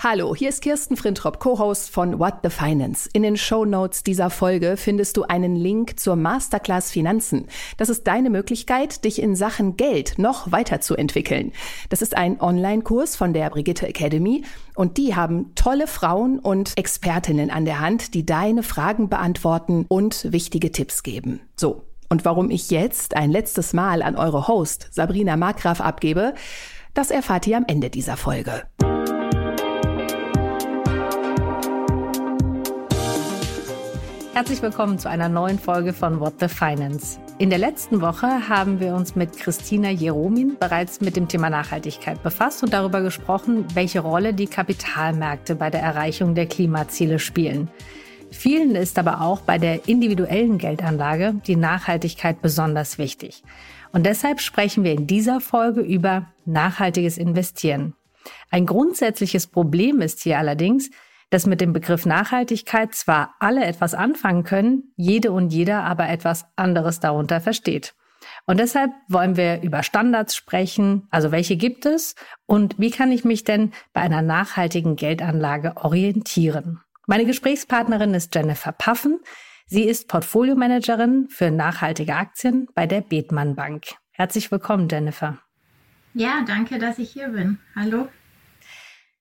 Hallo, hier ist Kirsten Frintrop, Co-Host von What the Finance. In den Show Notes dieser Folge findest du einen Link zur Masterclass Finanzen. Das ist deine Möglichkeit, dich in Sachen Geld noch weiterzuentwickeln. Das ist ein Online-Kurs von der Brigitte Academy und die haben tolle Frauen und Expertinnen an der Hand, die deine Fragen beantworten und wichtige Tipps geben. So. Und warum ich jetzt ein letztes Mal an eure Host Sabrina Markgraf abgebe, das erfahrt ihr am Ende dieser Folge. Herzlich willkommen zu einer neuen Folge von What the Finance. In der letzten Woche haben wir uns mit Christina Jeromin bereits mit dem Thema Nachhaltigkeit befasst und darüber gesprochen, welche Rolle die Kapitalmärkte bei der Erreichung der Klimaziele spielen. Vielen ist aber auch bei der individuellen Geldanlage die Nachhaltigkeit besonders wichtig. Und deshalb sprechen wir in dieser Folge über nachhaltiges Investieren. Ein grundsätzliches Problem ist hier allerdings, dass mit dem Begriff Nachhaltigkeit zwar alle etwas anfangen können, jede und jeder aber etwas anderes darunter versteht. Und deshalb wollen wir über Standards sprechen, also welche gibt es und wie kann ich mich denn bei einer nachhaltigen Geldanlage orientieren. Meine Gesprächspartnerin ist Jennifer Paffen. Sie ist Portfoliomanagerin für nachhaltige Aktien bei der Bethmann Bank. Herzlich willkommen, Jennifer. Ja, danke, dass ich hier bin. Hallo.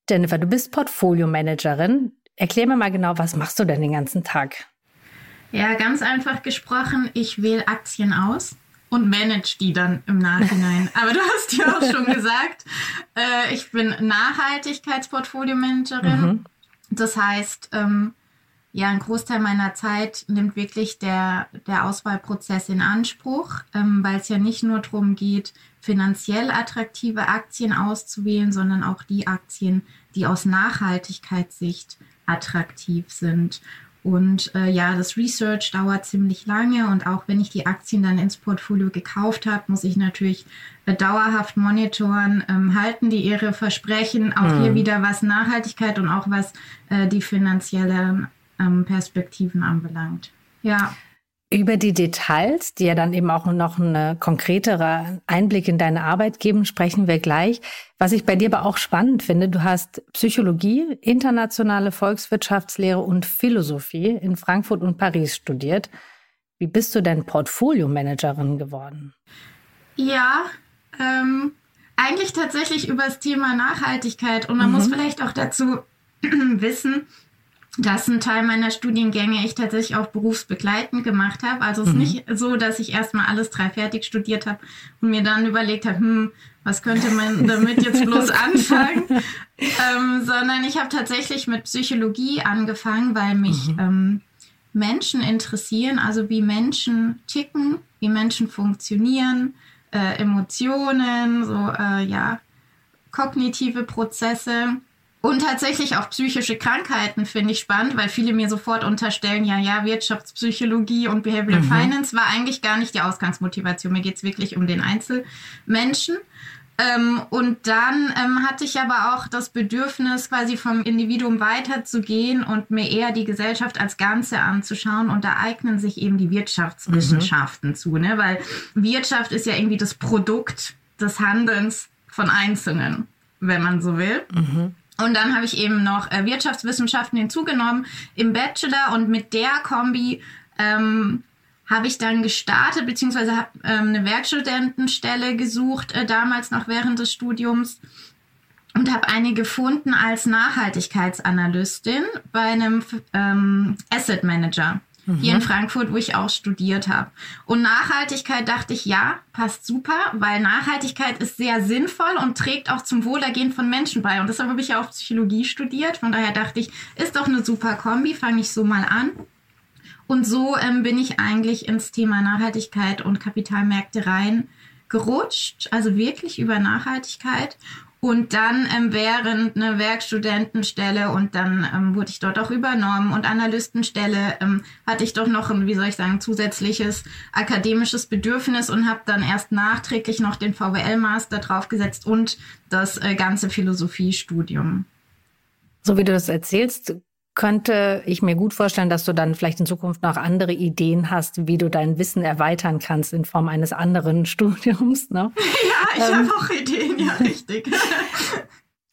Jennifer, du bist Portfolio-Managerin. Erklär mir mal genau, was machst du denn den ganzen Tag? Ja, ganz einfach gesprochen, ich wähle Aktien aus und manage die dann im Nachhinein. Aber du hast ja auch schon gesagt, äh, ich bin Nachhaltigkeitsportfolio-Managerin. Mhm. Das heißt, ähm, ja, ein Großteil meiner Zeit nimmt wirklich der, der Auswahlprozess in Anspruch, ähm, weil es ja nicht nur darum geht, finanziell attraktive Aktien auszuwählen, sondern auch die Aktien, die aus Nachhaltigkeitssicht attraktiv sind. Und äh, ja, das Research dauert ziemlich lange und auch wenn ich die Aktien dann ins Portfolio gekauft habe, muss ich natürlich äh, dauerhaft monitoren, ähm, halten die ihre Versprechen, auch hm. hier wieder was Nachhaltigkeit und auch was äh, die finanziellen ähm, Perspektiven anbelangt. Ja. Über die Details, die ja dann eben auch noch einen konkretere Einblick in deine Arbeit geben, sprechen wir gleich. Was ich bei dir aber auch spannend finde, du hast Psychologie, internationale Volkswirtschaftslehre und Philosophie in Frankfurt und Paris studiert. Wie bist du denn Portfolio-Managerin geworden? Ja, ähm, eigentlich tatsächlich über das Thema Nachhaltigkeit. Und man mhm. muss vielleicht auch dazu wissen, dass ein Teil meiner Studiengänge ich tatsächlich auch berufsbegleitend gemacht habe. Also es ist mhm. nicht so, dass ich erstmal alles drei fertig studiert habe und mir dann überlegt habe, hm, was könnte man damit jetzt bloß anfangen? ähm, sondern ich habe tatsächlich mit Psychologie angefangen, weil mich mhm. ähm, Menschen interessieren, also wie Menschen ticken, wie Menschen funktionieren, äh, Emotionen, so äh, ja, kognitive Prozesse. Und tatsächlich auch psychische Krankheiten finde ich spannend, weil viele mir sofort unterstellen, ja, ja, Wirtschaftspsychologie und Behavioral mhm. Finance war eigentlich gar nicht die Ausgangsmotivation. Mir geht es wirklich um den Einzelmenschen. Ähm, und dann ähm, hatte ich aber auch das Bedürfnis, quasi vom Individuum weiterzugehen und mir eher die Gesellschaft als Ganze anzuschauen. Und da eignen sich eben die Wirtschaftswissenschaften mhm. zu, ne? weil Wirtschaft ist ja irgendwie das Produkt des Handelns von Einzelnen, wenn man so will. Mhm. Und dann habe ich eben noch äh, Wirtschaftswissenschaften hinzugenommen im Bachelor und mit der Kombi ähm, habe ich dann gestartet, beziehungsweise habe ähm, eine Werkstudentenstelle gesucht, äh, damals noch während des Studiums und habe eine gefunden als Nachhaltigkeitsanalystin bei einem ähm, Asset Manager mhm. hier in Frankfurt, wo ich auch studiert habe. Und Nachhaltigkeit dachte ich, ja, passt super, weil Nachhaltigkeit ist sehr sinnvoll und trägt auch zum Wohlergehen von Menschen bei. Und deshalb habe ich ja auch Psychologie studiert. Von daher dachte ich, ist doch eine super Kombi, fange ich so mal an. Und so ähm, bin ich eigentlich ins Thema Nachhaltigkeit und Kapitalmärkte rein gerutscht, also wirklich über Nachhaltigkeit und dann ähm, während eine Werkstudentenstelle und dann ähm, wurde ich dort auch übernommen und Analystenstelle ähm, hatte ich doch noch ein, wie soll ich sagen, zusätzliches akademisches Bedürfnis und habe dann erst nachträglich noch den VWL-Master draufgesetzt und das äh, ganze Philosophiestudium. So wie du das erzählst, könnte ich mir gut vorstellen, dass du dann vielleicht in Zukunft noch andere Ideen hast, wie du dein Wissen erweitern kannst in Form eines anderen Studiums. Ne? Ja, ich ähm, habe auch Ideen, ja, richtig.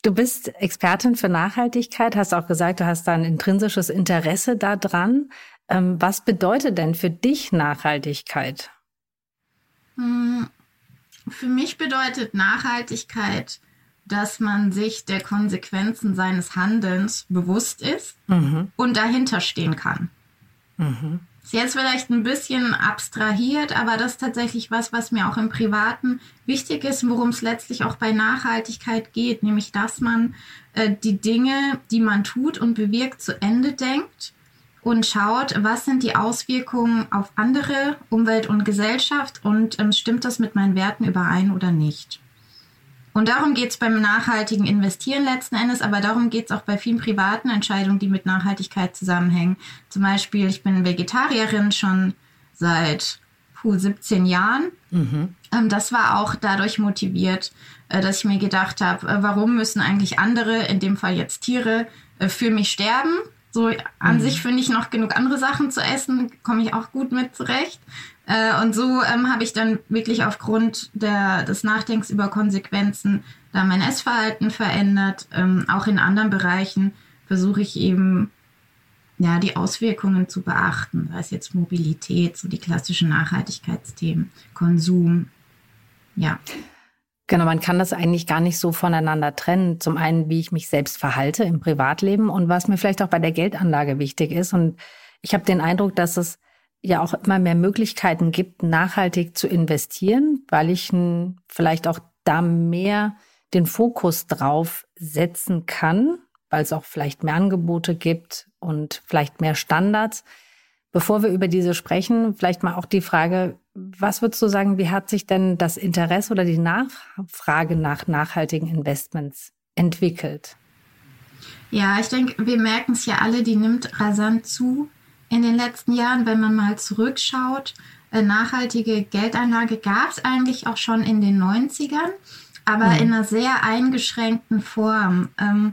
Du bist Expertin für Nachhaltigkeit, hast auch gesagt, du hast da ein intrinsisches Interesse daran. Ähm, was bedeutet denn für dich Nachhaltigkeit? Hm, für mich bedeutet Nachhaltigkeit, dass man sich der Konsequenzen seines Handelns bewusst ist mhm. und dahinter stehen kann. Mhm. Ist jetzt vielleicht ein bisschen abstrahiert, aber das ist tatsächlich was, was mir auch im Privaten wichtig ist, worum es letztlich auch bei Nachhaltigkeit geht, nämlich dass man äh, die Dinge, die man tut und bewirkt, zu Ende denkt und schaut, was sind die Auswirkungen auf andere, Umwelt und Gesellschaft und ähm, stimmt das mit meinen Werten überein oder nicht. Und darum geht es beim nachhaltigen Investieren letzten Endes, aber darum geht es auch bei vielen privaten Entscheidungen, die mit Nachhaltigkeit zusammenhängen. Zum Beispiel, ich bin Vegetarierin schon seit puh, 17 Jahren. Mhm. Ähm, das war auch dadurch motiviert, äh, dass ich mir gedacht habe, äh, warum müssen eigentlich andere, in dem Fall jetzt Tiere, äh, für mich sterben? So an mhm. sich finde ich noch genug andere Sachen zu essen, komme ich auch gut mit zurecht. Äh, und so ähm, habe ich dann wirklich aufgrund der, des Nachdenkens über Konsequenzen da mein Essverhalten verändert. Ähm, auch in anderen Bereichen versuche ich eben ja, die Auswirkungen zu beachten, sei es jetzt Mobilität, so die klassischen Nachhaltigkeitsthemen, Konsum, ja. Genau, man kann das eigentlich gar nicht so voneinander trennen. Zum einen, wie ich mich selbst verhalte im Privatleben und was mir vielleicht auch bei der Geldanlage wichtig ist. Und ich habe den Eindruck, dass es ja auch immer mehr Möglichkeiten gibt, nachhaltig zu investieren, weil ich vielleicht auch da mehr den Fokus drauf setzen kann, weil es auch vielleicht mehr Angebote gibt und vielleicht mehr Standards. Bevor wir über diese sprechen, vielleicht mal auch die Frage, was würdest du sagen, wie hat sich denn das Interesse oder die Nachfrage nach nachhaltigen Investments entwickelt? Ja, ich denke, wir merken es ja alle, die nimmt rasant zu in den letzten Jahren, wenn man mal zurückschaut. Äh, nachhaltige Geldanlage gab es eigentlich auch schon in den 90ern, aber mhm. in einer sehr eingeschränkten Form. Ähm,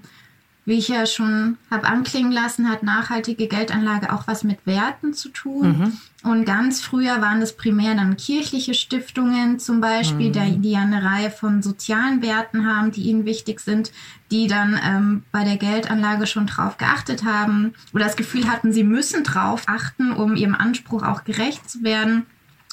wie ich ja schon habe anklingen lassen, hat nachhaltige Geldanlage auch was mit Werten zu tun. Mhm. Und ganz früher waren das primär dann kirchliche Stiftungen zum Beispiel, mhm. die ja eine Reihe von sozialen Werten haben, die ihnen wichtig sind, die dann ähm, bei der Geldanlage schon drauf geachtet haben oder das Gefühl hatten, sie müssen drauf achten, um ihrem Anspruch auch gerecht zu werden.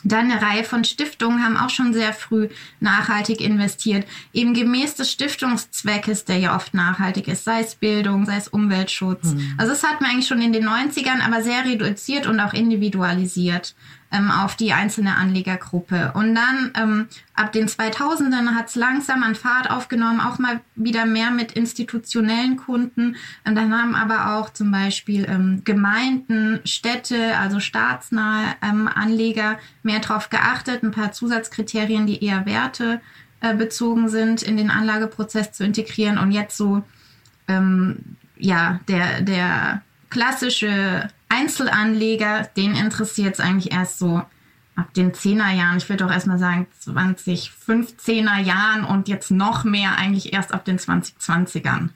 Dann eine Reihe von Stiftungen haben auch schon sehr früh nachhaltig investiert, eben gemäß des Stiftungszweckes, der ja oft nachhaltig ist, sei es Bildung, sei es Umweltschutz. Mhm. Also das hat man eigentlich schon in den 90ern, aber sehr reduziert und auch individualisiert ähm, auf die einzelne Anlegergruppe. Und dann ähm, ab den 2000ern hat es langsam an Fahrt aufgenommen, auch mal wieder mehr mit institutionellen Kunden. Und dann haben aber auch zum Beispiel ähm, Gemeinden, Städte, also staatsnahe ähm, Anleger mehr darauf geachtet, ein paar Zusatzkriterien, die eher Werte äh, bezogen sind, in den Anlageprozess zu integrieren. Und jetzt so, ähm, ja, der, der klassische Einzelanleger, den interessiert es eigentlich erst so ab den 10er Jahren. Ich würde auch erstmal sagen 2015er Jahren und jetzt noch mehr eigentlich erst ab den 2020ern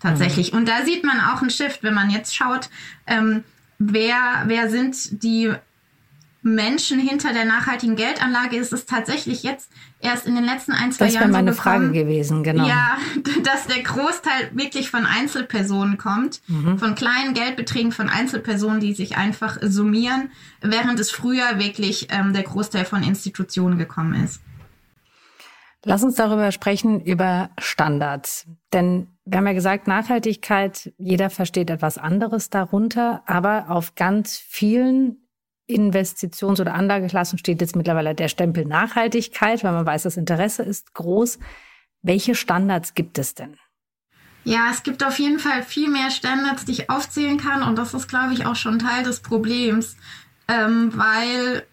tatsächlich. Mhm. Und da sieht man auch einen Shift, wenn man jetzt schaut, ähm, wer, wer sind die Menschen hinter der nachhaltigen Geldanlage ist es tatsächlich jetzt erst in den letzten ein, zwei das Jahren. Das wäre meine so Frage gewesen, genau. Ja, dass der Großteil wirklich von Einzelpersonen kommt, mhm. von kleinen Geldbeträgen von Einzelpersonen, die sich einfach summieren, während es früher wirklich ähm, der Großteil von Institutionen gekommen ist. Lass uns darüber sprechen, über Standards. Denn wir haben ja gesagt, Nachhaltigkeit, jeder versteht etwas anderes darunter, aber auf ganz vielen Investitions- oder Anlageklassen steht jetzt mittlerweile der Stempel Nachhaltigkeit, weil man weiß, das Interesse ist groß. Welche Standards gibt es denn? Ja, es gibt auf jeden Fall viel mehr Standards, die ich aufzählen kann. Und das ist, glaube ich, auch schon Teil des Problems, ähm, weil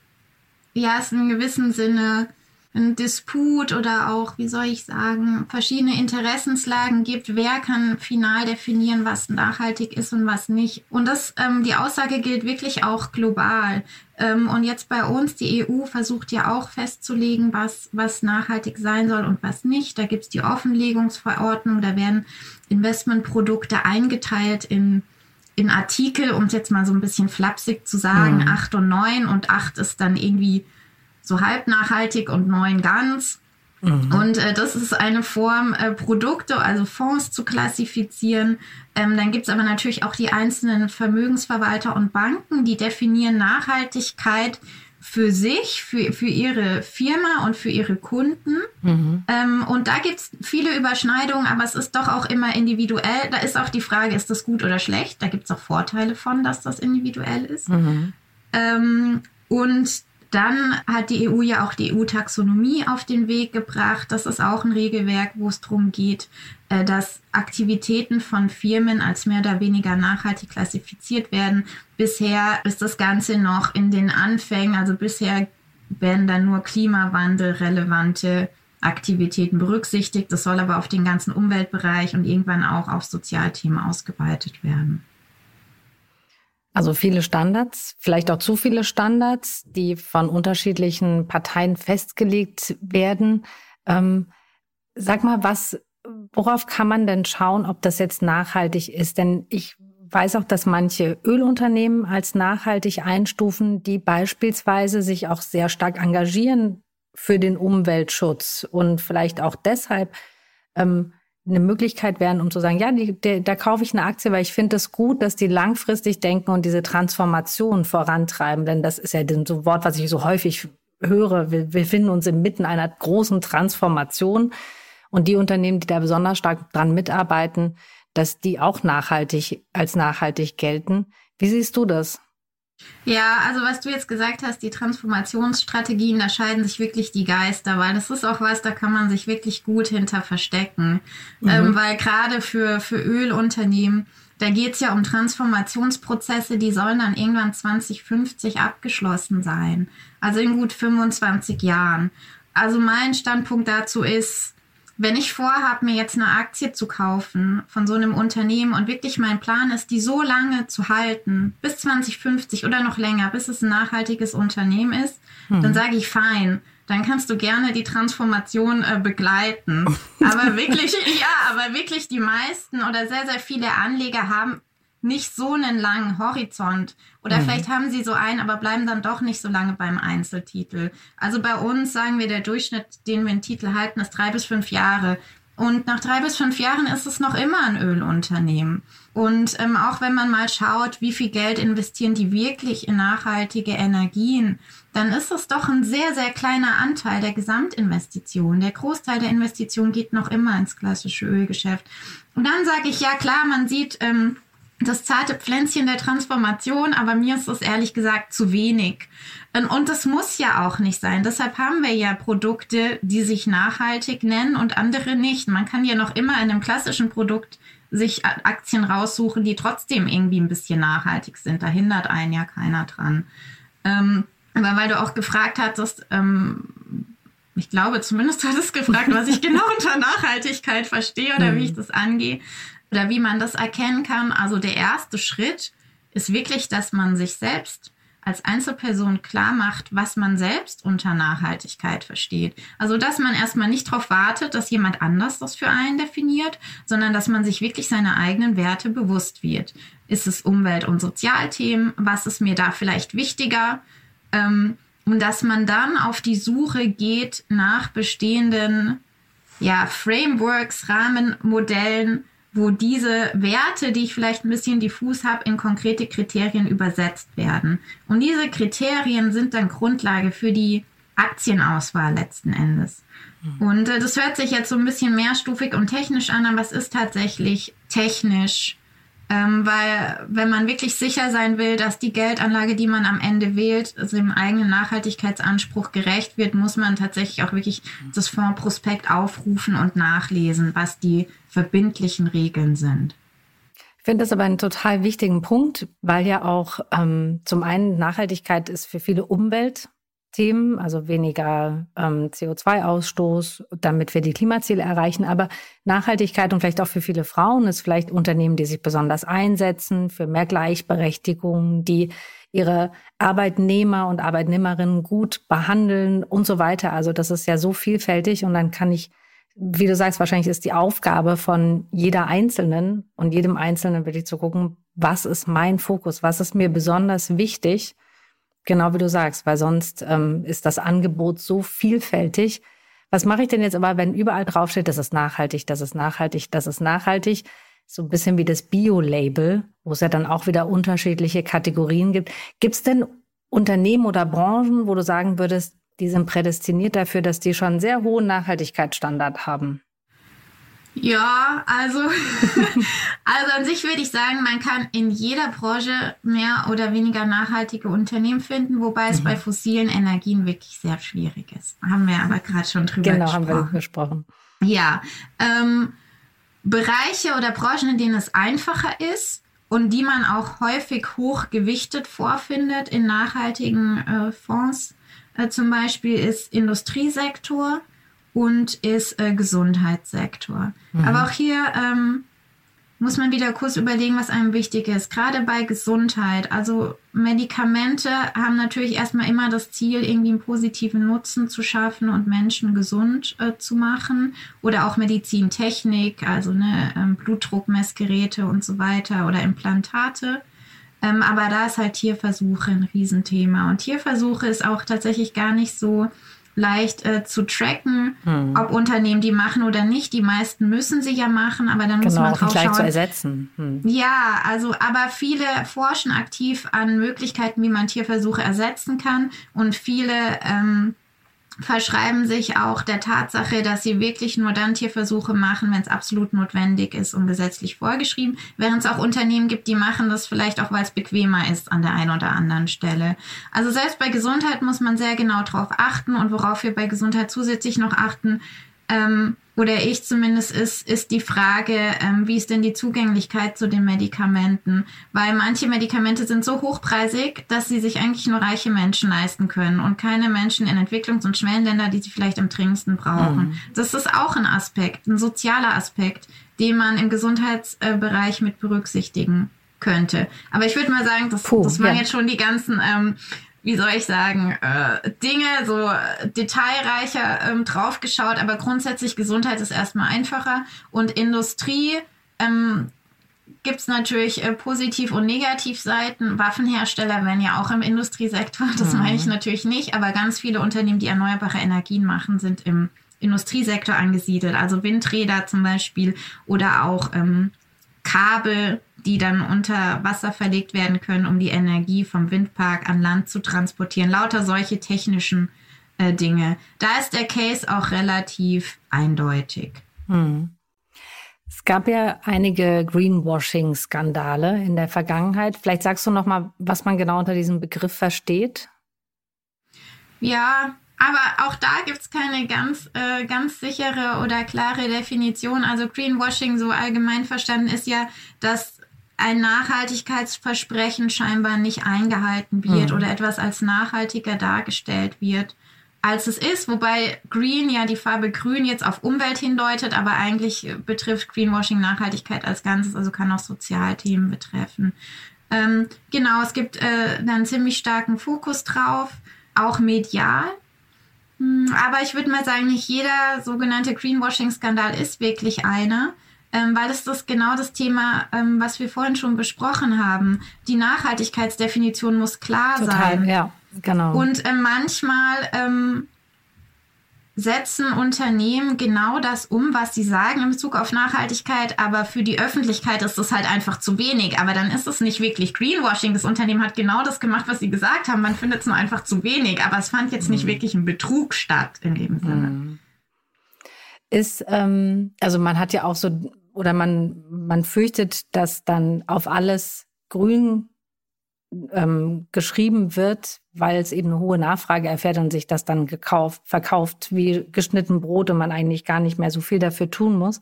ja, es in gewissem Sinne ein Disput oder auch, wie soll ich sagen, verschiedene Interessenslagen gibt. Wer kann final definieren, was nachhaltig ist und was nicht? Und das, ähm, die Aussage gilt wirklich auch global. Ähm, und jetzt bei uns, die EU versucht ja auch festzulegen, was, was nachhaltig sein soll und was nicht. Da gibt's die Offenlegungsverordnung, da werden Investmentprodukte eingeteilt in in Artikel, um es jetzt mal so ein bisschen flapsig zu sagen, mhm. 8 und 9 und 8 ist dann irgendwie so halb nachhaltig und neun ganz. Mhm. Und äh, das ist eine Form, äh, Produkte, also Fonds zu klassifizieren. Ähm, dann gibt's aber natürlich auch die einzelnen Vermögensverwalter und Banken, die definieren Nachhaltigkeit für sich, für, für ihre Firma und für ihre Kunden. Mhm. Ähm, und da gibt's viele Überschneidungen, aber es ist doch auch immer individuell. Da ist auch die Frage, ist das gut oder schlecht? Da gibt's auch Vorteile von, dass das individuell ist. Mhm. Ähm, und dann hat die EU ja auch die EU-Taxonomie auf den Weg gebracht. Das ist auch ein Regelwerk, wo es darum geht, äh, dass Aktivitäten von Firmen als mehr oder weniger nachhaltig klassifiziert werden. Bisher ist das Ganze noch in den Anfängen, also bisher werden dann nur klimawandelrelevante Aktivitäten berücksichtigt. Das soll aber auf den ganzen Umweltbereich und irgendwann auch auf Sozialthemen ausgeweitet werden. Also viele Standards, vielleicht auch zu viele Standards, die von unterschiedlichen Parteien festgelegt werden. Ähm, sag mal, was, worauf kann man denn schauen, ob das jetzt nachhaltig ist? Denn ich weiß auch, dass manche Ölunternehmen als nachhaltig einstufen, die beispielsweise sich auch sehr stark engagieren für den Umweltschutz und vielleicht auch deshalb ähm, eine Möglichkeit wären, um zu sagen, ja, die, der, da kaufe ich eine Aktie, weil ich finde es gut, dass die langfristig denken und diese Transformation vorantreiben. Denn das ist ja so ein Wort, was ich so häufig höre. Wir, wir finden uns inmitten einer großen Transformation. Und die Unternehmen, die da besonders stark dran mitarbeiten, dass die auch nachhaltig als nachhaltig gelten. Wie siehst du das? Ja, also was du jetzt gesagt hast, die Transformationsstrategien, da scheiden sich wirklich die Geister, weil das ist auch was, da kann man sich wirklich gut hinter verstecken. Mhm. Ähm, weil gerade für, für Ölunternehmen, da geht es ja um Transformationsprozesse, die sollen dann irgendwann 2050 abgeschlossen sein. Also in gut 25 Jahren. Also mein Standpunkt dazu ist, wenn ich vorhabe, mir jetzt eine Aktie zu kaufen von so einem Unternehmen und wirklich mein Plan ist, die so lange zu halten, bis 2050 oder noch länger, bis es ein nachhaltiges Unternehmen ist, hm. dann sage ich fein. Dann kannst du gerne die Transformation äh, begleiten. Aber wirklich, ja, aber wirklich die meisten oder sehr, sehr viele Anleger haben nicht so einen langen Horizont. Oder mhm. vielleicht haben sie so einen, aber bleiben dann doch nicht so lange beim Einzeltitel. Also bei uns sagen wir, der Durchschnitt, den wir einen Titel halten, ist drei bis fünf Jahre. Und nach drei bis fünf Jahren ist es noch immer ein Ölunternehmen. Und ähm, auch wenn man mal schaut, wie viel Geld investieren die wirklich in nachhaltige Energien, dann ist es doch ein sehr, sehr kleiner Anteil der Gesamtinvestition. Der Großteil der Investition geht noch immer ins klassische Ölgeschäft. Und dann sage ich, ja klar, man sieht, ähm, das zarte Pflänzchen der Transformation, aber mir ist es ehrlich gesagt zu wenig. Und das muss ja auch nicht sein. Deshalb haben wir ja Produkte, die sich nachhaltig nennen und andere nicht. Man kann ja noch immer in einem klassischen Produkt sich Aktien raussuchen, die trotzdem irgendwie ein bisschen nachhaltig sind. Da hindert einen ja keiner dran. Ähm, aber weil du auch gefragt hattest, ähm, ich glaube, zumindest hat es gefragt, was ich genau unter Nachhaltigkeit verstehe oder wie ich das angehe oder wie man das erkennen kann. Also der erste Schritt ist wirklich, dass man sich selbst als Einzelperson klar macht, was man selbst unter Nachhaltigkeit versteht. Also, dass man erstmal nicht darauf wartet, dass jemand anders das für einen definiert, sondern dass man sich wirklich seine eigenen Werte bewusst wird. Ist es Umwelt- und Sozialthemen? Was ist mir da vielleicht wichtiger? Ähm, und dass man dann auf die Suche geht nach bestehenden ja, Frameworks, Rahmenmodellen, wo diese Werte, die ich vielleicht ein bisschen diffus habe, in konkrete Kriterien übersetzt werden. Und diese Kriterien sind dann Grundlage für die Aktienauswahl letzten Endes. Mhm. Und äh, das hört sich jetzt so ein bisschen mehrstufig und technisch an, aber es ist tatsächlich technisch ähm, weil wenn man wirklich sicher sein will, dass die Geldanlage, die man am Ende wählt, also dem eigenen Nachhaltigkeitsanspruch gerecht wird, muss man tatsächlich auch wirklich das Fondsprospekt aufrufen und nachlesen, was die verbindlichen Regeln sind. Ich finde das aber einen total wichtigen Punkt, weil ja auch ähm, zum einen Nachhaltigkeit ist für viele Umwelt Themen, also weniger ähm, CO2-Ausstoß, damit wir die Klimaziele erreichen. Aber Nachhaltigkeit und vielleicht auch für viele Frauen ist vielleicht Unternehmen, die sich besonders einsetzen für mehr Gleichberechtigung, die ihre Arbeitnehmer und Arbeitnehmerinnen gut behandeln und so weiter. Also das ist ja so vielfältig und dann kann ich, wie du sagst, wahrscheinlich ist die Aufgabe von jeder Einzelnen und jedem Einzelnen wirklich zu gucken, was ist mein Fokus, was ist mir besonders wichtig Genau wie du sagst, weil sonst ähm, ist das Angebot so vielfältig. Was mache ich denn jetzt aber, wenn überall draufsteht, das ist nachhaltig, das ist nachhaltig, das ist nachhaltig? So ein bisschen wie das Bio-Label, wo es ja dann auch wieder unterschiedliche Kategorien gibt. Gibt es denn Unternehmen oder Branchen, wo du sagen würdest, die sind prädestiniert dafür, dass die schon einen sehr hohen Nachhaltigkeitsstandard haben? Ja, also, also an sich würde ich sagen, man kann in jeder Branche mehr oder weniger nachhaltige Unternehmen finden, wobei es mhm. bei fossilen Energien wirklich sehr schwierig ist. Haben wir aber gerade schon drüber genau, gesprochen. Genau, haben wir gesprochen. Ja, ähm, Bereiche oder Branchen, in denen es einfacher ist und die man auch häufig hochgewichtet vorfindet in nachhaltigen äh, Fonds, äh, zum Beispiel ist Industriesektor und ist äh, Gesundheitssektor. Mhm. Aber auch hier ähm, muss man wieder kurz überlegen, was einem wichtig ist. Gerade bei Gesundheit. Also Medikamente haben natürlich erstmal immer das Ziel, irgendwie einen positiven Nutzen zu schaffen und Menschen gesund äh, zu machen. Oder auch Medizintechnik, also ne, ähm, Blutdruckmessgeräte und so weiter oder Implantate. Ähm, aber da ist halt Tierversuche ein Riesenthema. Und Tierversuche ist auch tatsächlich gar nicht so leicht äh, zu tracken, hm. ob Unternehmen die machen oder nicht. Die meisten müssen sie ja machen, aber dann muss genau, man drauf gleich schauen. zu ersetzen. Hm. Ja, also aber viele forschen aktiv an Möglichkeiten, wie man Tierversuche ersetzen kann und viele ähm, verschreiben sich auch der Tatsache, dass sie wirklich nur dann Tierversuche machen, wenn es absolut notwendig ist und gesetzlich vorgeschrieben, während es auch Unternehmen gibt, die machen das vielleicht auch, weil es bequemer ist an der einen oder anderen Stelle. Also selbst bei Gesundheit muss man sehr genau darauf achten und worauf wir bei Gesundheit zusätzlich noch achten, ähm, oder ich zumindest, ist, ist die Frage, ähm, wie ist denn die Zugänglichkeit zu den Medikamenten? Weil manche Medikamente sind so hochpreisig, dass sie sich eigentlich nur reiche Menschen leisten können und keine Menschen in Entwicklungs- und Schwellenländer, die sie vielleicht am dringendsten brauchen. Mhm. Das ist auch ein Aspekt, ein sozialer Aspekt, den man im Gesundheitsbereich mit berücksichtigen könnte. Aber ich würde mal sagen, das, Puh, das waren ja. jetzt schon die ganzen ähm, wie soll ich sagen, äh, Dinge so detailreicher ähm, draufgeschaut, aber grundsätzlich Gesundheit ist erstmal einfacher und Industrie ähm, gibt es natürlich äh, Positiv- und Negativseiten. Waffenhersteller werden ja auch im Industriesektor, das mhm. meine ich natürlich nicht, aber ganz viele Unternehmen, die erneuerbare Energien machen, sind im Industriesektor angesiedelt. Also Windräder zum Beispiel oder auch ähm, Kabel, die dann unter Wasser verlegt werden können, um die Energie vom Windpark an Land zu transportieren. Lauter solche technischen äh, Dinge. Da ist der Case auch relativ eindeutig. Hm. Es gab ja einige Greenwashing-Skandale in der Vergangenheit. Vielleicht sagst du noch mal, was man genau unter diesem Begriff versteht. Ja, aber auch da gibt es keine ganz, äh, ganz sichere oder klare Definition. Also Greenwashing so allgemein verstanden ist ja, dass ein Nachhaltigkeitsversprechen scheinbar nicht eingehalten wird mhm. oder etwas als nachhaltiger dargestellt wird, als es ist. Wobei Green ja die Farbe Grün jetzt auf Umwelt hindeutet, aber eigentlich betrifft Greenwashing Nachhaltigkeit als Ganzes, also kann auch Sozialthemen betreffen. Ähm, genau, es gibt äh, einen ziemlich starken Fokus drauf, auch medial. Hm, aber ich würde mal sagen, nicht jeder sogenannte Greenwashing-Skandal ist wirklich einer ähm, weil es das genau das Thema, ähm, was wir vorhin schon besprochen haben. Die Nachhaltigkeitsdefinition muss klar Total, sein. Ja, genau. Und ähm, manchmal ähm, setzen Unternehmen genau das um, was sie sagen in Bezug auf Nachhaltigkeit, aber für die Öffentlichkeit ist das halt einfach zu wenig. Aber dann ist es nicht wirklich Greenwashing. Das Unternehmen hat genau das gemacht, was sie gesagt haben. Man findet es nur einfach zu wenig. Aber es fand jetzt nicht mhm. wirklich ein Betrug statt in dem Sinne. Mhm. Ist, ähm, also man hat ja auch so oder man, man fürchtet, dass dann auf alles grün ähm, geschrieben wird, weil es eben eine hohe Nachfrage erfährt und sich das dann gekauft, verkauft wie geschnitten Brot und man eigentlich gar nicht mehr so viel dafür tun muss.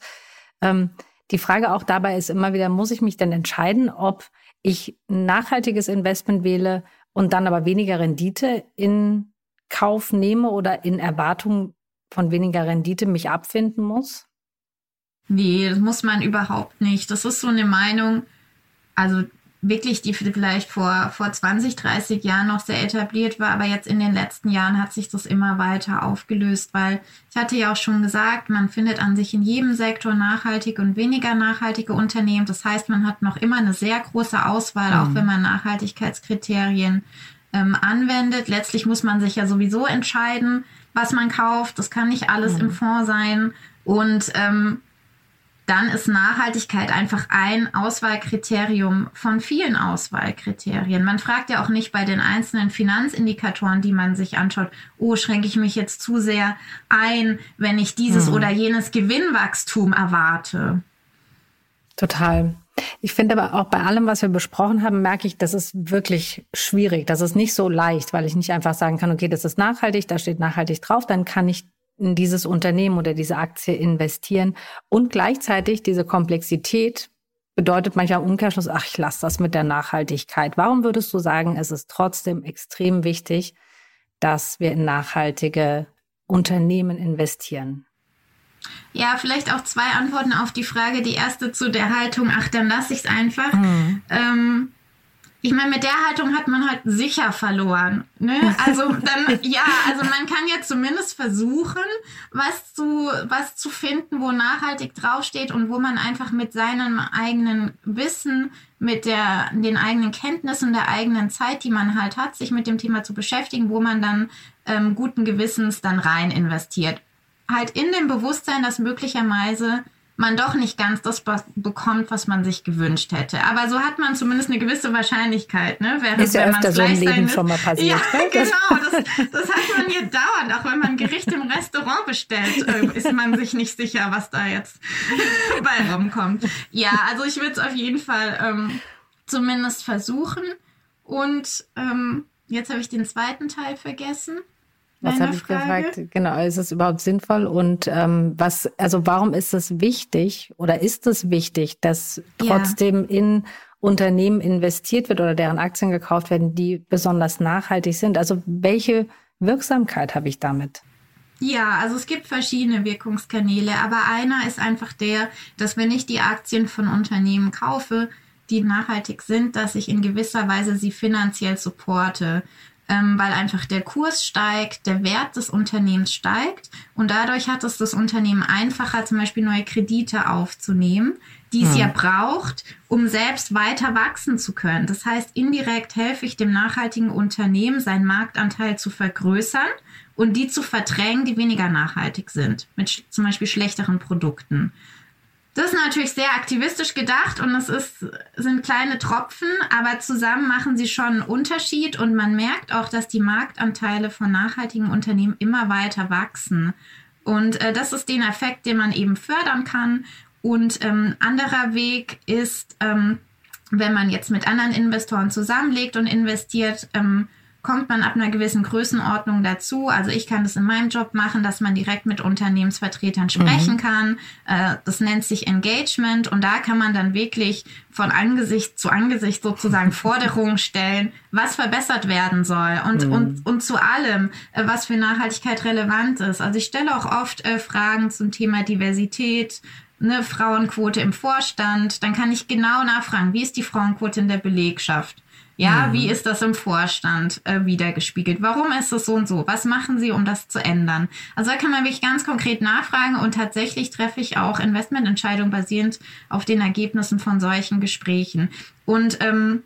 Ähm, die Frage auch dabei ist immer wieder, muss ich mich denn entscheiden, ob ich ein nachhaltiges Investment wähle und dann aber weniger Rendite in Kauf nehme oder in Erwartung von weniger Rendite mich abfinden muss? Nee, das muss man überhaupt nicht. Das ist so eine Meinung, also wirklich, die vielleicht vor, vor 20, 30 Jahren noch sehr etabliert war, aber jetzt in den letzten Jahren hat sich das immer weiter aufgelöst, weil ich hatte ja auch schon gesagt, man findet an sich in jedem Sektor nachhaltige und weniger nachhaltige Unternehmen. Das heißt, man hat noch immer eine sehr große Auswahl, mhm. auch wenn man Nachhaltigkeitskriterien ähm, anwendet. Letztlich muss man sich ja sowieso entscheiden, was man kauft. Das kann nicht alles mhm. im Fonds sein. Und ähm, dann ist Nachhaltigkeit einfach ein Auswahlkriterium von vielen Auswahlkriterien. Man fragt ja auch nicht bei den einzelnen Finanzindikatoren, die man sich anschaut, oh, schränke ich mich jetzt zu sehr ein, wenn ich dieses mhm. oder jenes Gewinnwachstum erwarte. Total. Ich finde aber auch bei allem, was wir besprochen haben, merke ich, das ist wirklich schwierig. Das ist nicht so leicht, weil ich nicht einfach sagen kann, okay, das ist nachhaltig, da steht nachhaltig drauf, dann kann ich in dieses Unternehmen oder diese Aktie investieren. Und gleichzeitig diese Komplexität bedeutet manchmal Umkehrschluss, ach, ich lasse das mit der Nachhaltigkeit. Warum würdest du sagen, es ist trotzdem extrem wichtig, dass wir in nachhaltige Unternehmen investieren? Ja, vielleicht auch zwei Antworten auf die Frage. Die erste zu der Haltung, ach, dann lasse ich es einfach. Mhm. Ähm, ich meine, mit der Haltung hat man halt sicher verloren. Ne? Also dann, ja, also man kann ja zumindest versuchen, was zu, was zu finden, wo nachhaltig draufsteht und wo man einfach mit seinem eigenen Wissen, mit der, den eigenen Kenntnissen der eigenen Zeit, die man halt hat, sich mit dem Thema zu beschäftigen, wo man dann ähm, guten Gewissens dann rein investiert. Halt in dem Bewusstsein, dass möglicherweise man doch nicht ganz das bekommt, was man sich gewünscht hätte. Aber so hat man zumindest eine gewisse Wahrscheinlichkeit, ne? Während, ist ja öfter so im Leben schon mal passiert. Ja, ne? genau. Das, das hat man hier dauernd. Auch wenn man Gericht im Restaurant bestellt, äh, ist man sich nicht sicher, was da jetzt bei rumkommt. Ja, also ich würde es auf jeden Fall ähm, zumindest versuchen. Und ähm, jetzt habe ich den zweiten Teil vergessen. Was habe ich Frage? gefragt? Genau, ist es überhaupt sinnvoll? Und ähm, was, also warum ist es wichtig oder ist es wichtig, dass trotzdem ja. in Unternehmen investiert wird oder deren Aktien gekauft werden, die besonders nachhaltig sind? Also welche Wirksamkeit habe ich damit? Ja, also es gibt verschiedene Wirkungskanäle, aber einer ist einfach der, dass wenn ich die Aktien von Unternehmen kaufe, die nachhaltig sind, dass ich in gewisser Weise sie finanziell supporte ähm, weil einfach der Kurs steigt, der Wert des Unternehmens steigt und dadurch hat es das Unternehmen einfacher, zum Beispiel neue Kredite aufzunehmen, die es hm. ja braucht, um selbst weiter wachsen zu können. Das heißt, indirekt helfe ich dem nachhaltigen Unternehmen, seinen Marktanteil zu vergrößern und die zu verdrängen, die weniger nachhaltig sind, mit zum Beispiel schlechteren Produkten. Das ist natürlich sehr aktivistisch gedacht und es ist, sind kleine Tropfen, aber zusammen machen sie schon einen Unterschied und man merkt auch, dass die Marktanteile von nachhaltigen Unternehmen immer weiter wachsen. Und äh, das ist den Effekt, den man eben fördern kann. Und ähm, anderer Weg ist, ähm, wenn man jetzt mit anderen Investoren zusammenlegt und investiert, ähm, kommt man ab einer gewissen Größenordnung dazu. Also ich kann das in meinem Job machen, dass man direkt mit Unternehmensvertretern sprechen mhm. kann. Äh, das nennt sich Engagement und da kann man dann wirklich von Angesicht zu Angesicht sozusagen Forderungen stellen, was verbessert werden soll und, mhm. und, und zu allem, äh, was für Nachhaltigkeit relevant ist. Also ich stelle auch oft äh, Fragen zum Thema Diversität, eine Frauenquote im Vorstand. Dann kann ich genau nachfragen, wie ist die Frauenquote in der Belegschaft? Ja, mhm. wie ist das im Vorstand äh, wiedergespiegelt? Warum ist es so und so? Was machen Sie, um das zu ändern? Also da kann man wirklich ganz konkret nachfragen und tatsächlich treffe ich auch Investmententscheidungen basierend auf den Ergebnissen von solchen Gesprächen. Und ähm,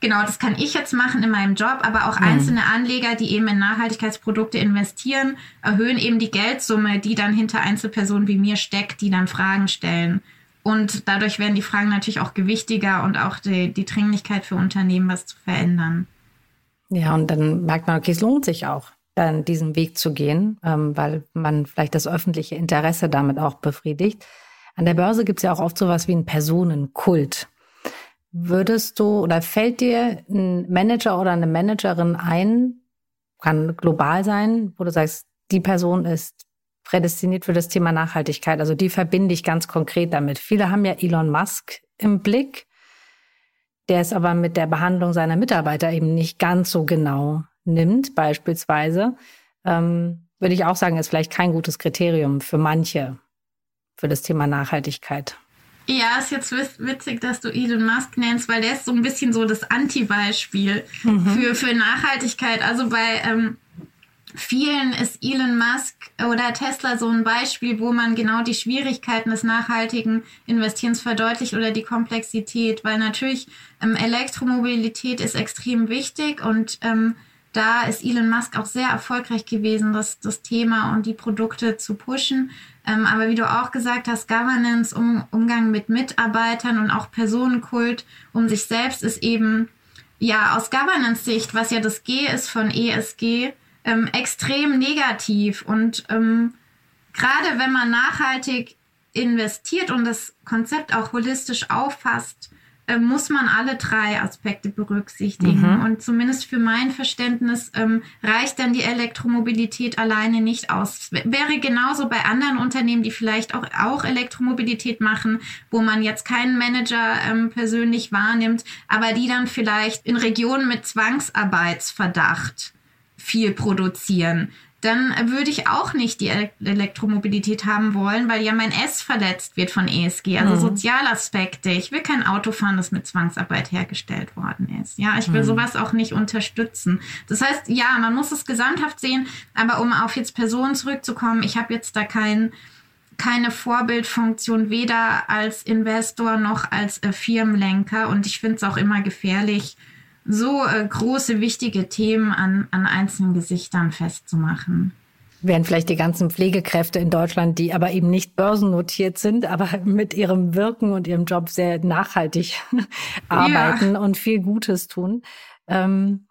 Genau, das kann ich jetzt machen in meinem Job, aber auch mhm. einzelne Anleger, die eben in Nachhaltigkeitsprodukte investieren, erhöhen eben die Geldsumme, die dann hinter Einzelpersonen wie mir steckt, die dann Fragen stellen. Und dadurch werden die Fragen natürlich auch gewichtiger und auch die, die Dringlichkeit für Unternehmen, was zu verändern. Ja, und dann merkt man, okay, es lohnt sich auch, dann diesen Weg zu gehen, ähm, weil man vielleicht das öffentliche Interesse damit auch befriedigt. An der Börse gibt es ja auch oft sowas wie einen Personenkult. Würdest du oder fällt dir ein Manager oder eine Managerin ein, kann global sein, wo du sagst, die Person ist prädestiniert für das Thema Nachhaltigkeit. Also die verbinde ich ganz konkret damit. Viele haben ja Elon Musk im Blick, der es aber mit der Behandlung seiner Mitarbeiter eben nicht ganz so genau nimmt, beispielsweise. Ähm, würde ich auch sagen, ist vielleicht kein gutes Kriterium für manche für das Thema Nachhaltigkeit. Ja, ist jetzt witzig, dass du Elon Musk nennst, weil der ist so ein bisschen so das Anti-Beispiel mhm. für, für Nachhaltigkeit. Also bei ähm, vielen ist Elon Musk oder Tesla so ein Beispiel, wo man genau die Schwierigkeiten des nachhaltigen Investierens verdeutlicht oder die Komplexität, weil natürlich ähm, Elektromobilität ist extrem wichtig und ähm, da ist Elon Musk auch sehr erfolgreich gewesen, das, das Thema und die Produkte zu pushen. Ähm, aber wie du auch gesagt hast, Governance, um, Umgang mit Mitarbeitern und auch Personenkult um sich selbst ist eben, ja, aus Governance-Sicht, was ja das G ist von ESG, ähm, extrem negativ. Und ähm, gerade wenn man nachhaltig investiert und das Konzept auch holistisch auffasst, äh, muss man alle drei Aspekte berücksichtigen. Mhm. Und zumindest für mein Verständnis ähm, reicht dann die Elektromobilität alleine nicht aus. Wäre genauso bei anderen Unternehmen, die vielleicht auch, auch Elektromobilität machen, wo man jetzt keinen Manager ähm, persönlich wahrnimmt, aber die dann vielleicht in Regionen mit Zwangsarbeitsverdacht viel produzieren dann würde ich auch nicht die Elektromobilität haben wollen, weil ja mein S verletzt wird von ESG, also mhm. Sozialaspekte. Ich will kein Auto fahren, das mit Zwangsarbeit hergestellt worden ist. Ja, ich will mhm. sowas auch nicht unterstützen. Das heißt, ja, man muss es gesamthaft sehen, aber um auf jetzt Personen zurückzukommen, ich habe jetzt da kein keine Vorbildfunktion weder als Investor noch als äh, Firmenlenker und ich finde es auch immer gefährlich, so äh, große, wichtige Themen an, an einzelnen Gesichtern festzumachen. Wären vielleicht die ganzen Pflegekräfte in Deutschland, die aber eben nicht börsennotiert sind, aber mit ihrem Wirken und ihrem Job sehr nachhaltig arbeiten ja. und viel Gutes tun. Ähm,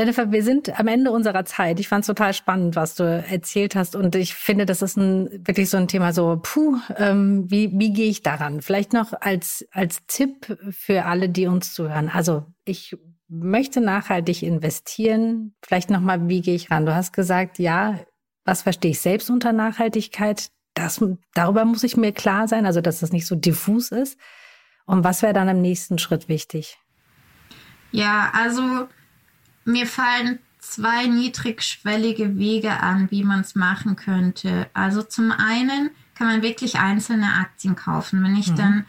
Jennifer, wir sind am Ende unserer Zeit. Ich fand es total spannend, was du erzählt hast. Und ich finde, das ist ein, wirklich so ein Thema so, puh, ähm, wie, wie gehe ich daran? Vielleicht noch als, als Tipp für alle, die uns zuhören. Also ich möchte nachhaltig investieren. Vielleicht nochmal, wie gehe ich ran? Du hast gesagt, ja, was verstehe ich selbst unter Nachhaltigkeit? Das, darüber muss ich mir klar sein, also dass das nicht so diffus ist. Und was wäre dann im nächsten Schritt wichtig? Ja, also mir fallen zwei niedrigschwellige Wege an, wie man es machen könnte. Also zum einen kann man wirklich einzelne Aktien kaufen. Wenn ich mhm. dann,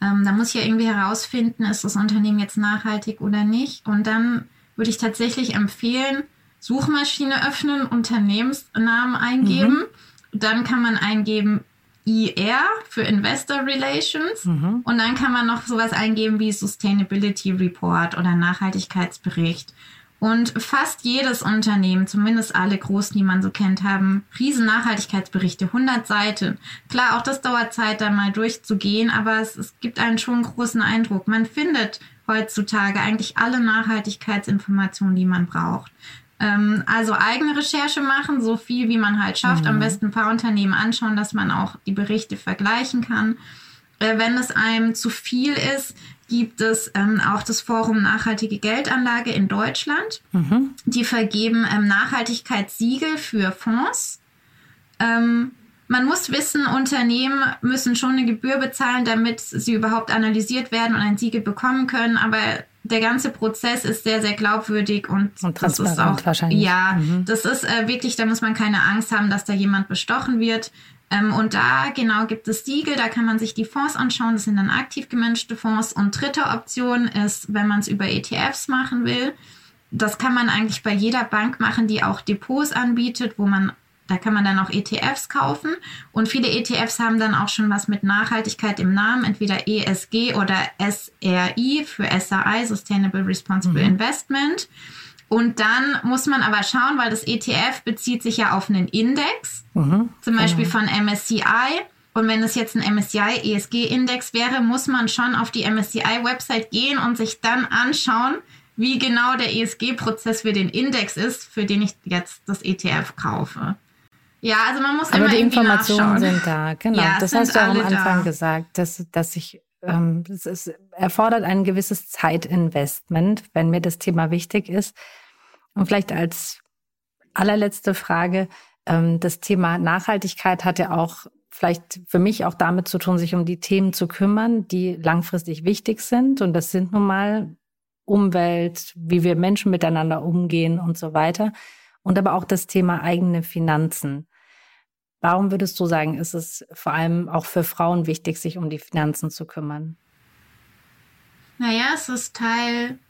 ähm, da muss ich ja irgendwie herausfinden, ist das Unternehmen jetzt nachhaltig oder nicht. Und dann würde ich tatsächlich empfehlen, Suchmaschine öffnen, Unternehmensnamen eingeben. Mhm. Dann kann man eingeben IR für Investor Relations. Mhm. Und dann kann man noch sowas eingeben wie Sustainability Report oder Nachhaltigkeitsbericht. Und fast jedes Unternehmen, zumindest alle großen, die man so kennt, haben riesen Nachhaltigkeitsberichte, 100 Seiten. Klar, auch das dauert Zeit, da mal durchzugehen, aber es, es gibt einen schon großen Eindruck. Man findet heutzutage eigentlich alle Nachhaltigkeitsinformationen, die man braucht. Ähm, also eigene Recherche machen, so viel wie man halt schafft. Mhm. Am besten ein paar Unternehmen anschauen, dass man auch die Berichte vergleichen kann. Äh, wenn es einem zu viel ist, gibt es ähm, auch das Forum Nachhaltige Geldanlage in Deutschland. Mhm. Die vergeben ähm, Nachhaltigkeitssiegel für Fonds. Ähm, man muss wissen, Unternehmen müssen schon eine Gebühr bezahlen, damit sie überhaupt analysiert werden und ein Siegel bekommen können. Aber der ganze Prozess ist sehr, sehr glaubwürdig und, und das ist auch wahrscheinlich. Ja, mhm. das ist äh, wirklich, da muss man keine Angst haben, dass da jemand bestochen wird. Ähm, und da genau gibt es Siegel, da kann man sich die Fonds anschauen. Das sind dann aktiv gemanagte Fonds. Und dritte Option ist, wenn man es über ETFs machen will. Das kann man eigentlich bei jeder Bank machen, die auch Depots anbietet, wo man da kann man dann auch ETFs kaufen und viele ETFs haben dann auch schon was mit Nachhaltigkeit im Namen, entweder ESG oder SRI für SRI, Sustainable Responsible mhm. Investment. Und dann muss man aber schauen, weil das ETF bezieht sich ja auf einen Index, mhm. zum Beispiel von MSCI. Und wenn es jetzt ein MSCI ESG-Index wäre, muss man schon auf die MSCI-Website gehen und sich dann anschauen, wie genau der ESG-Prozess für den Index ist, für den ich jetzt das ETF kaufe. Ja, also man muss Aber immer die Informationen sind da, genau. Ja, das hast du auch am Anfang da. gesagt, dass, dass ich ähm, es ist, erfordert ein gewisses Zeitinvestment, wenn mir das Thema wichtig ist. Und vielleicht als allerletzte Frage, ähm, das Thema Nachhaltigkeit hat ja auch vielleicht für mich auch damit zu tun, sich um die Themen zu kümmern, die langfristig wichtig sind. Und das sind nun mal Umwelt, wie wir Menschen miteinander umgehen und so weiter. Und aber auch das Thema eigene Finanzen. Warum würdest du sagen, ist es vor allem auch für Frauen wichtig, sich um die Finanzen zu kümmern? Naja, es ist Teil,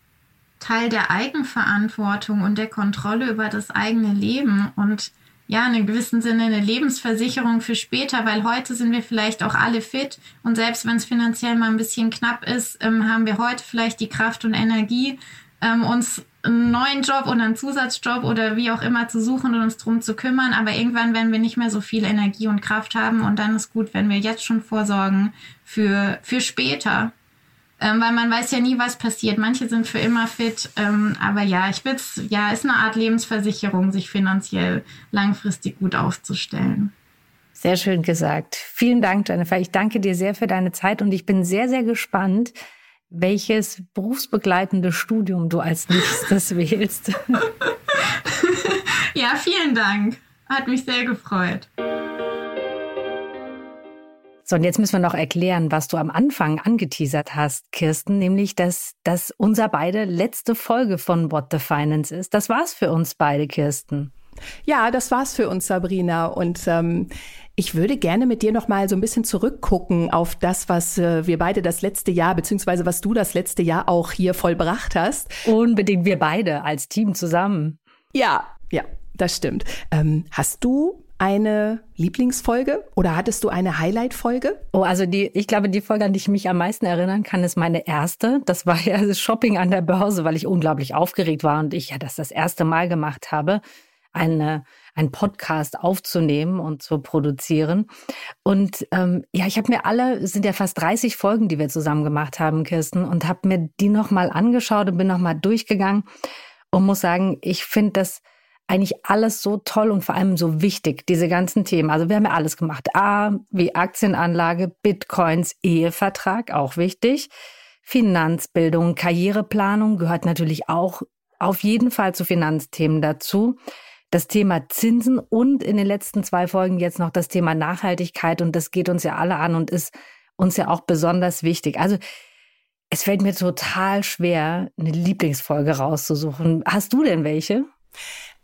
Teil der Eigenverantwortung und der Kontrolle über das eigene Leben und ja, in einem gewissen Sinne eine Lebensversicherung für später, weil heute sind wir vielleicht auch alle fit und selbst wenn es finanziell mal ein bisschen knapp ist, ähm, haben wir heute vielleicht die Kraft und Energie, ähm, uns einen neuen Job oder einen Zusatzjob oder wie auch immer zu suchen und uns drum zu kümmern. Aber irgendwann werden wir nicht mehr so viel Energie und Kraft haben und dann ist gut, wenn wir jetzt schon vorsorgen für, für später. Ähm, weil man weiß ja nie, was passiert. Manche sind für immer fit. Ähm, aber ja, ich will ja, ist eine Art Lebensversicherung, sich finanziell langfristig gut aufzustellen. Sehr schön gesagt. Vielen Dank, Jennifer. Ich danke dir sehr für deine Zeit und ich bin sehr, sehr gespannt, welches berufsbegleitende Studium du als nächstes wählst. ja, vielen Dank. Hat mich sehr gefreut. So, und jetzt müssen wir noch erklären, was du am Anfang angeteasert hast, Kirsten, nämlich, dass das unser beide letzte Folge von What the Finance ist. Das war's für uns beide, Kirsten. Ja, das war's für uns, Sabrina. Und ähm, ich würde gerne mit dir noch mal so ein bisschen zurückgucken auf das, was äh, wir beide das letzte Jahr, beziehungsweise was du das letzte Jahr auch hier vollbracht hast. Unbedingt wir beide als Team zusammen. Ja, ja, das stimmt. Ähm, hast du eine Lieblingsfolge oder hattest du eine Highlight-Folge? Oh, also die, ich glaube, die Folge, an die ich mich am meisten erinnern kann, ist meine erste. Das war ja das Shopping an der Börse, weil ich unglaublich aufgeregt war und ich ja das das erste Mal gemacht habe, eine, einen Podcast aufzunehmen und zu produzieren. Und ähm, ja, ich habe mir alle, sind ja fast 30 Folgen, die wir zusammen gemacht haben, Kirsten, und habe mir die nochmal angeschaut und bin nochmal durchgegangen und muss sagen, ich finde das eigentlich alles so toll und vor allem so wichtig, diese ganzen Themen. Also wir haben ja alles gemacht. A, wie Aktienanlage, Bitcoins, Ehevertrag, auch wichtig. Finanzbildung, Karriereplanung gehört natürlich auch auf jeden Fall zu Finanzthemen dazu. Das Thema Zinsen und in den letzten zwei Folgen jetzt noch das Thema Nachhaltigkeit und das geht uns ja alle an und ist uns ja auch besonders wichtig. Also es fällt mir total schwer, eine Lieblingsfolge rauszusuchen. Hast du denn welche?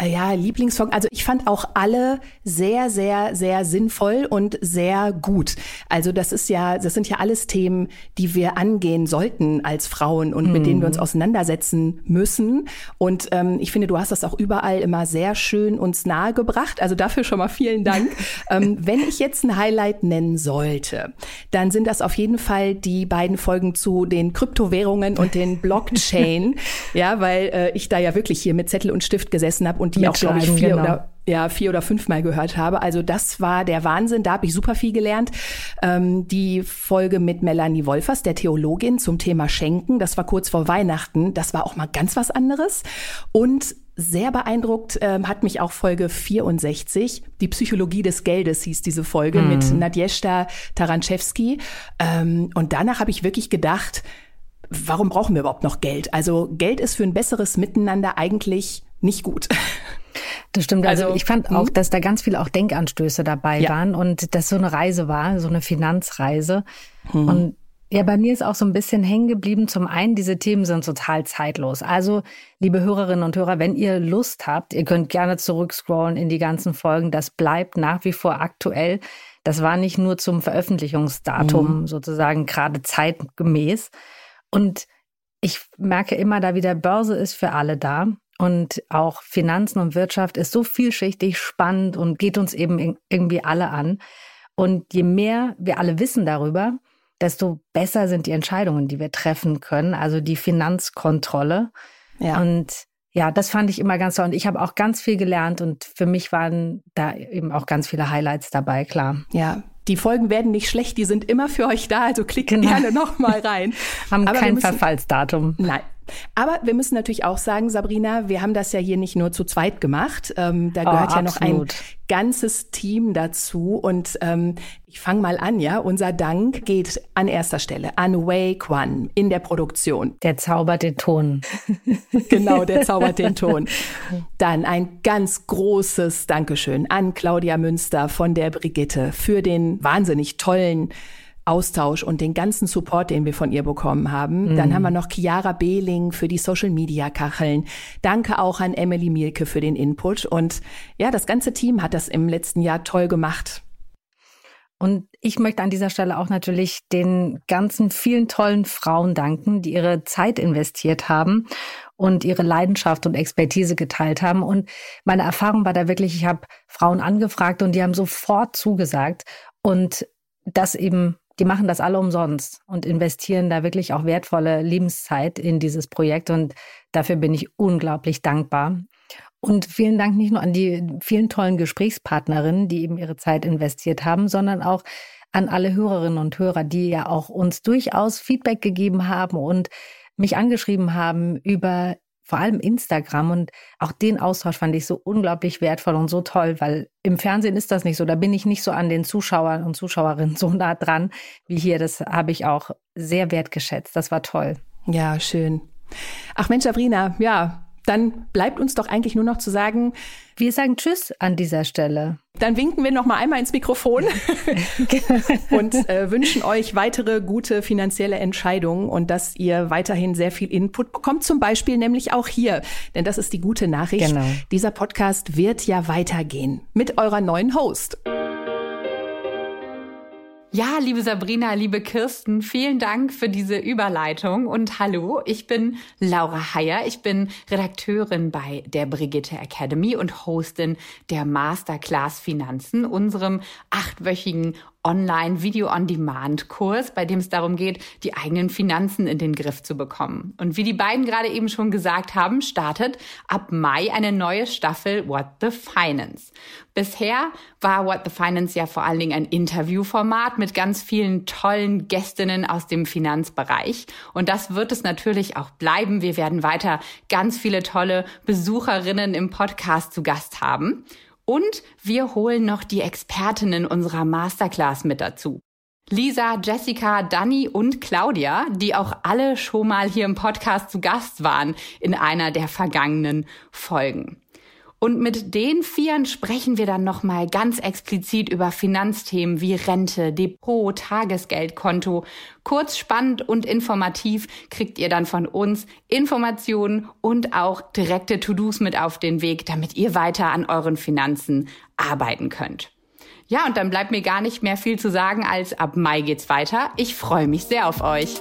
Äh, ja, Lieblingsfolgen. Also ich fand auch alle sehr, sehr, sehr sinnvoll und sehr gut. Also das ist ja, das sind ja alles Themen, die wir angehen sollten als Frauen und mhm. mit denen wir uns mhm. auseinandersetzen müssen. Und ähm, ich finde, du hast das auch überall immer sehr schön uns nahegebracht. Also dafür schon mal vielen Dank. ähm, wenn ich jetzt ein Highlight nennen sollte, dann sind das auf jeden Fall die beiden Folgen zu den Kryptowährungen und den Blockchain. ja, weil äh, ich da ja wirklich hier mit Zettel und Stift gesessen habe und die auch, glaube ich, vier genau. oder ja, vier oder fünfmal gehört habe. Also das war der Wahnsinn. Da habe ich super viel gelernt. Ähm, die Folge mit Melanie Wolfers, der Theologin, zum Thema Schenken, das war kurz vor Weihnachten. Das war auch mal ganz was anderes. Und sehr beeindruckt ähm, hat mich auch Folge 64, die Psychologie des Geldes hieß diese Folge mhm. mit Nadjeshta Taranczewski. Ähm, und danach habe ich wirklich gedacht, warum brauchen wir überhaupt noch Geld? Also Geld ist für ein besseres Miteinander eigentlich nicht gut. Das stimmt. Also, also ich fand auch, hm? dass da ganz viele auch Denkanstöße dabei ja. waren und dass so eine Reise war, so eine Finanzreise. Hm. Und ja, bei mir ist auch so ein bisschen hängen geblieben. Zum einen, diese Themen sind total zeitlos. Also, liebe Hörerinnen und Hörer, wenn ihr Lust habt, ihr könnt gerne zurückscrollen in die ganzen Folgen. Das bleibt nach wie vor aktuell. Das war nicht nur zum Veröffentlichungsdatum mhm. sozusagen gerade zeitgemäß. Und ich merke immer da wieder, Börse ist für alle da. Und auch Finanzen und Wirtschaft ist so vielschichtig, spannend und geht uns eben irgendwie alle an. Und je mehr wir alle wissen darüber, desto besser sind die Entscheidungen, die wir treffen können, also die Finanzkontrolle. Ja. Und ja, das fand ich immer ganz toll. Und ich habe auch ganz viel gelernt und für mich waren da eben auch ganz viele Highlights dabei, klar. Ja, die Folgen werden nicht schlecht, die sind immer für euch da, also klickt genau. gerne nochmal rein. Haben Aber kein müssen, Verfallsdatum. Nein, aber wir müssen natürlich auch sagen, Sabrina, wir haben das ja hier nicht nur zu zweit gemacht. Ähm, da gehört oh, ja noch ein ganzes Team dazu. Und ähm, ich fange mal an, ja. Unser Dank geht an erster Stelle an Wei Quan in der Produktion. Der zaubert den Ton. genau, der zaubert den Ton. Dann ein ganz großes Dankeschön an Claudia Münster von der Brigitte für den wahnsinnig tollen Austausch und den ganzen Support, den wir von ihr bekommen haben. Mhm. Dann haben wir noch Chiara Behling für die Social Media Kacheln. Danke auch an Emily Mielke für den Input. Und ja, das ganze Team hat das im letzten Jahr toll gemacht. Und ich möchte an dieser Stelle auch natürlich den ganzen vielen tollen Frauen danken, die ihre Zeit investiert haben und ihre Leidenschaft und Expertise geteilt haben. Und meine Erfahrung war da wirklich, ich habe Frauen angefragt und die haben sofort zugesagt. Und das eben die machen das alle umsonst und investieren da wirklich auch wertvolle Lebenszeit in dieses Projekt. Und dafür bin ich unglaublich dankbar. Und vielen Dank nicht nur an die vielen tollen Gesprächspartnerinnen, die eben ihre Zeit investiert haben, sondern auch an alle Hörerinnen und Hörer, die ja auch uns durchaus Feedback gegeben haben und mich angeschrieben haben über vor allem Instagram und auch den Austausch fand ich so unglaublich wertvoll und so toll, weil im Fernsehen ist das nicht so. Da bin ich nicht so an den Zuschauern und Zuschauerinnen so nah dran wie hier. Das habe ich auch sehr wertgeschätzt. Das war toll. Ja, schön. Ach Mensch, Sabrina, ja, dann bleibt uns doch eigentlich nur noch zu sagen, wir sagen Tschüss an dieser Stelle. Dann winken wir noch mal einmal ins Mikrofon und äh, wünschen euch weitere gute finanzielle Entscheidungen und dass ihr weiterhin sehr viel Input bekommt, zum Beispiel nämlich auch hier. Denn das ist die gute Nachricht. Genau. Dieser Podcast wird ja weitergehen mit eurer neuen Host. Ja, liebe Sabrina, liebe Kirsten, vielen Dank für diese Überleitung. Und hallo, ich bin Laura Heyer, ich bin Redakteurin bei der Brigitte Academy und Hostin der Masterclass Finanzen, unserem achtwöchigen Online-Video-on-Demand-Kurs, bei dem es darum geht, die eigenen Finanzen in den Griff zu bekommen. Und wie die beiden gerade eben schon gesagt haben, startet ab Mai eine neue Staffel What the Finance. Bisher war What the Finance ja vor allen Dingen ein Interviewformat mit ganz vielen tollen Gästinnen aus dem Finanzbereich. Und das wird es natürlich auch bleiben. Wir werden weiter ganz viele tolle Besucherinnen im Podcast zu Gast haben. Und wir holen noch die Expertinnen unserer Masterclass mit dazu. Lisa, Jessica, Dani und Claudia, die auch alle schon mal hier im Podcast zu Gast waren in einer der vergangenen Folgen. Und mit den Vieren sprechen wir dann nochmal ganz explizit über Finanzthemen wie Rente, Depot, Tagesgeldkonto. Kurz, spannend und informativ kriegt ihr dann von uns Informationen und auch direkte To-Dos mit auf den Weg, damit ihr weiter an euren Finanzen arbeiten könnt. Ja, und dann bleibt mir gar nicht mehr viel zu sagen als ab Mai geht's weiter. Ich freue mich sehr auf euch.